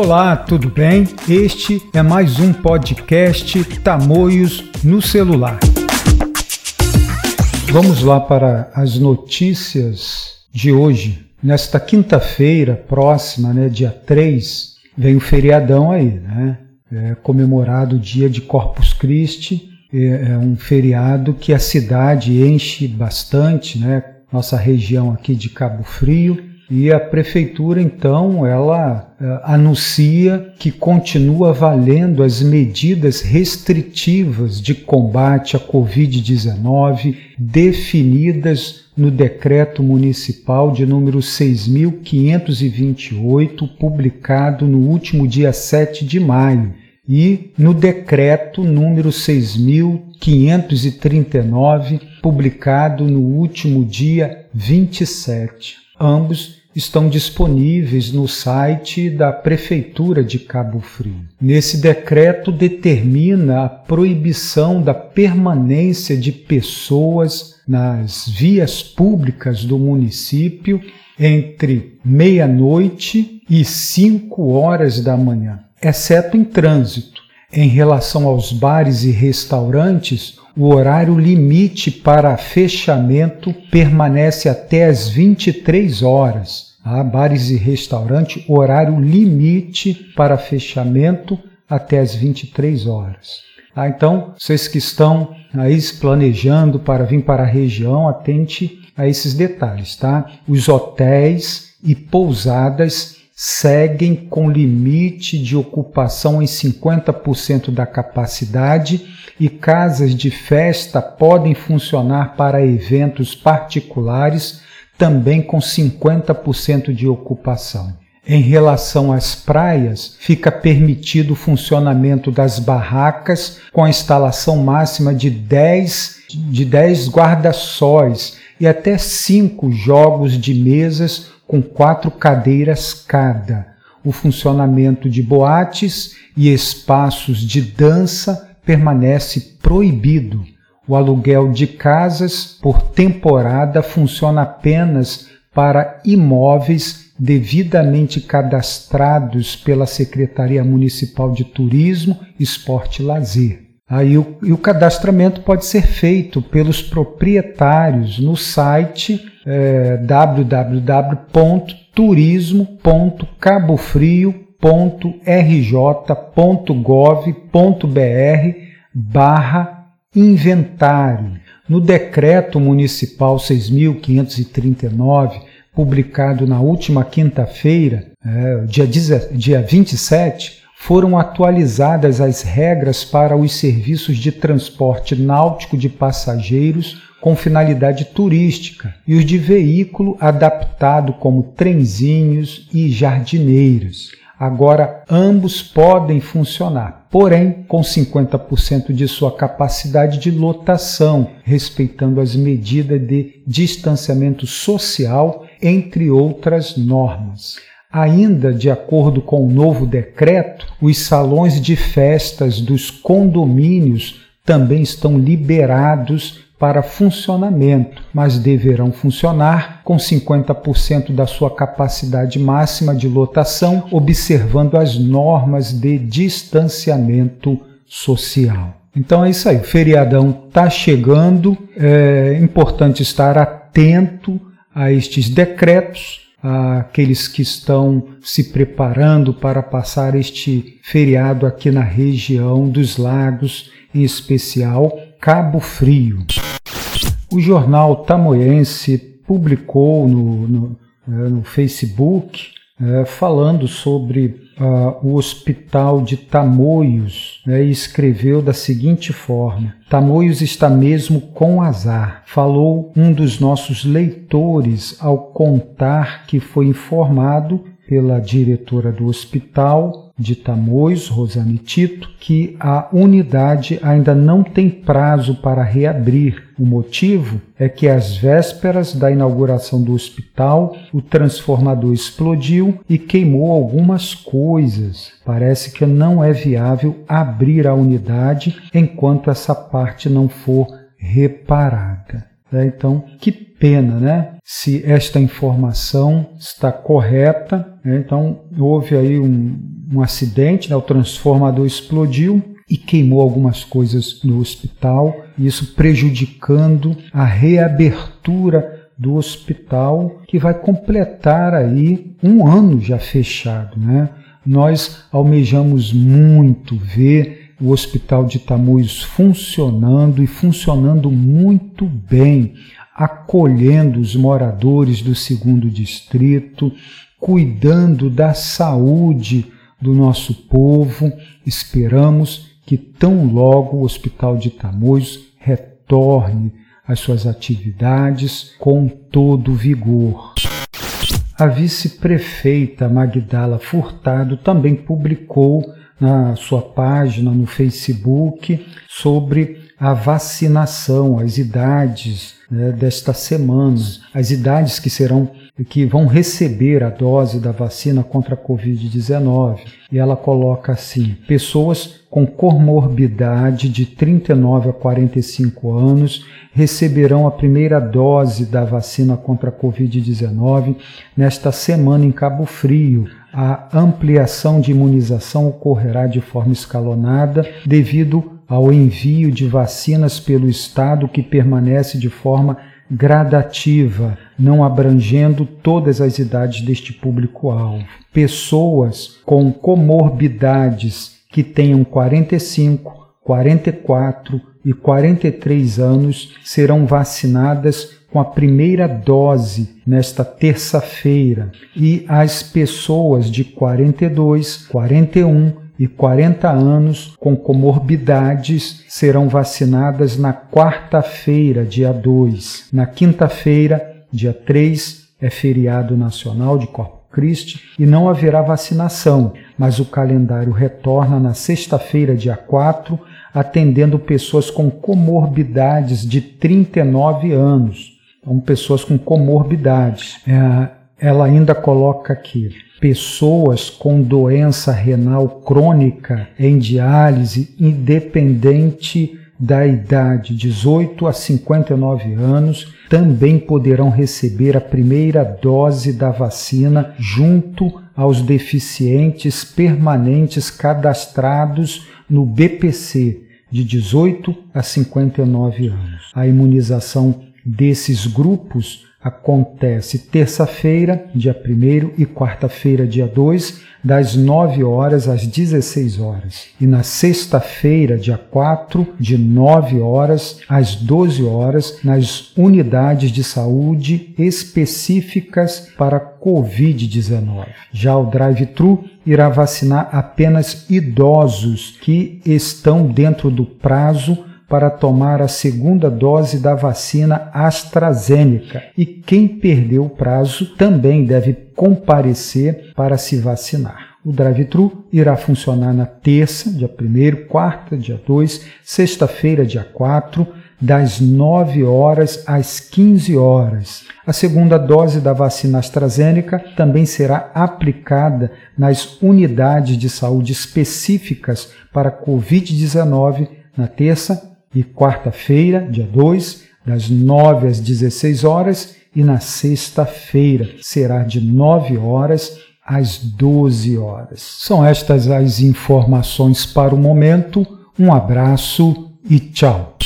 Olá, tudo bem? Este é mais um podcast Tamoios no celular. Vamos lá para as notícias de hoje. Nesta quinta-feira próxima, né, dia 3, vem o feriadão aí, né? É comemorado o dia de Corpus Christi. É, é um feriado que a cidade enche bastante, né? Nossa região aqui de Cabo Frio e a prefeitura, então, ela uh, anuncia que continua valendo as medidas restritivas de combate à Covid-19 definidas no decreto municipal de número 6528, publicado no último dia 7 de maio, e no decreto número 6539, publicado no último dia 27. Ambos estão disponíveis no site da Prefeitura de Cabo Frio. Nesse decreto determina a proibição da permanência de pessoas nas vias públicas do município entre meia-noite e cinco horas da manhã, exceto em trânsito. Em relação aos bares e restaurantes, o horário limite para fechamento permanece até às 23 horas Tá? Bares e restaurante, horário limite para fechamento até as 23 horas. Tá? Então, vocês que estão aí planejando para vir para a região, atente a esses detalhes. Tá? Os hotéis e pousadas seguem com limite de ocupação em 50% da capacidade e casas de festa podem funcionar para eventos particulares também com 50% de ocupação. Em relação às praias, fica permitido o funcionamento das barracas com a instalação máxima de 10, de 10 guarda-sóis e até 5 jogos de mesas com quatro cadeiras cada. O funcionamento de boates e espaços de dança permanece proibido. O aluguel de casas por temporada funciona apenas para imóveis devidamente cadastrados pela Secretaria Municipal de Turismo, Esporte e Lazer. Aí o, e o cadastramento pode ser feito pelos proprietários no site é, www.turismo.cabofrio.rj.gov.br barra inventário. No decreto municipal 6539, publicado na última quinta-feira, é, dia, dia 27, foram atualizadas as regras para os serviços de transporte náutico de passageiros com finalidade turística e os de veículo adaptado como trenzinhos e jardineiras. Agora, ambos podem funcionar, porém com 50% de sua capacidade de lotação, respeitando as medidas de distanciamento social, entre outras normas. Ainda de acordo com o novo decreto, os salões de festas dos condomínios também estão liberados para funcionamento, mas deverão funcionar com 50% da sua capacidade máxima de lotação, observando as normas de distanciamento social. Então é isso aí, o feriadão está chegando, é importante estar atento a estes decretos, aqueles que estão se preparando para passar este feriado aqui na região dos lagos, em especial Cabo Frio. O jornal Tamoiense publicou no, no, é, no Facebook é, falando sobre uh, o hospital de Tamoios né, e escreveu da seguinte forma: Tamoios está mesmo com azar. Falou um dos nossos leitores ao contar que foi informado pela diretora do hospital de Tamoios, Rosane Tito, que a unidade ainda não tem prazo para reabrir. O motivo é que às vésperas da inauguração do hospital, o transformador explodiu e queimou algumas coisas. Parece que não é viável abrir a unidade enquanto essa parte não for reparada. Né? Então, que pena, né? Se esta informação está correta, né? então houve aí um, um acidente, né? o transformador explodiu e queimou algumas coisas no hospital, isso prejudicando a reabertura do hospital que vai completar aí um ano já fechado, né? Nós almejamos muito ver o Hospital de Tamoios funcionando e funcionando muito bem, acolhendo os moradores do segundo distrito, cuidando da saúde do nosso povo. Esperamos que tão logo o Hospital de Tamoios retorne às suas atividades com todo vigor. A vice-prefeita Magdala Furtado também publicou na sua página no Facebook sobre a vacinação, as idades né, desta semana, as idades que serão que vão receber a dose da vacina contra a Covid-19. E ela coloca assim: pessoas com comorbidade de 39 a 45 anos receberão a primeira dose da vacina contra a Covid-19 nesta semana em Cabo Frio. A ampliação de imunização ocorrerá de forma escalonada devido ao envio de vacinas pelo Estado que permanece de forma gradativa, não abrangendo todas as idades deste público-alvo. Pessoas com comorbidades que tenham 45, 44 e 43 anos serão vacinadas com a primeira dose nesta terça-feira e as pessoas de 42, 41 e 40 anos com comorbidades serão vacinadas na quarta-feira, dia 2. Na quinta-feira, dia 3, é feriado nacional de Corpus Christi e não haverá vacinação, mas o calendário retorna na sexta-feira, dia 4, atendendo pessoas com comorbidades de 39 anos. Então, pessoas com comorbidades. É, ela ainda coloca aqui pessoas com doença renal crônica em diálise, independente da idade, 18 a 59 anos, também poderão receber a primeira dose da vacina junto aos deficientes permanentes cadastrados no BPC de 18 a 59 anos. A imunização desses grupos acontece terça-feira, dia 1 e quarta-feira, dia 2, das 9 horas às 16 horas. E na sexta-feira, dia 4, de 9 horas às 12 horas, nas unidades de saúde específicas para Covid-19. Já o drive-thru irá vacinar apenas idosos que estão dentro do prazo para tomar a segunda dose da vacina AstraZeneca e quem perdeu o prazo também deve comparecer para se vacinar. O drive-thru irá funcionar na terça, dia 1, quarta, dia 2, sexta-feira, dia 4, das 9 horas às 15 horas. A segunda dose da vacina AstraZeneca também será aplicada nas unidades de saúde específicas para Covid-19 na terça, e quarta-feira, dia 2, das 9 às 16 horas, e na sexta-feira será de 9 horas às 12 horas. São estas as informações para o momento. Um abraço e tchau.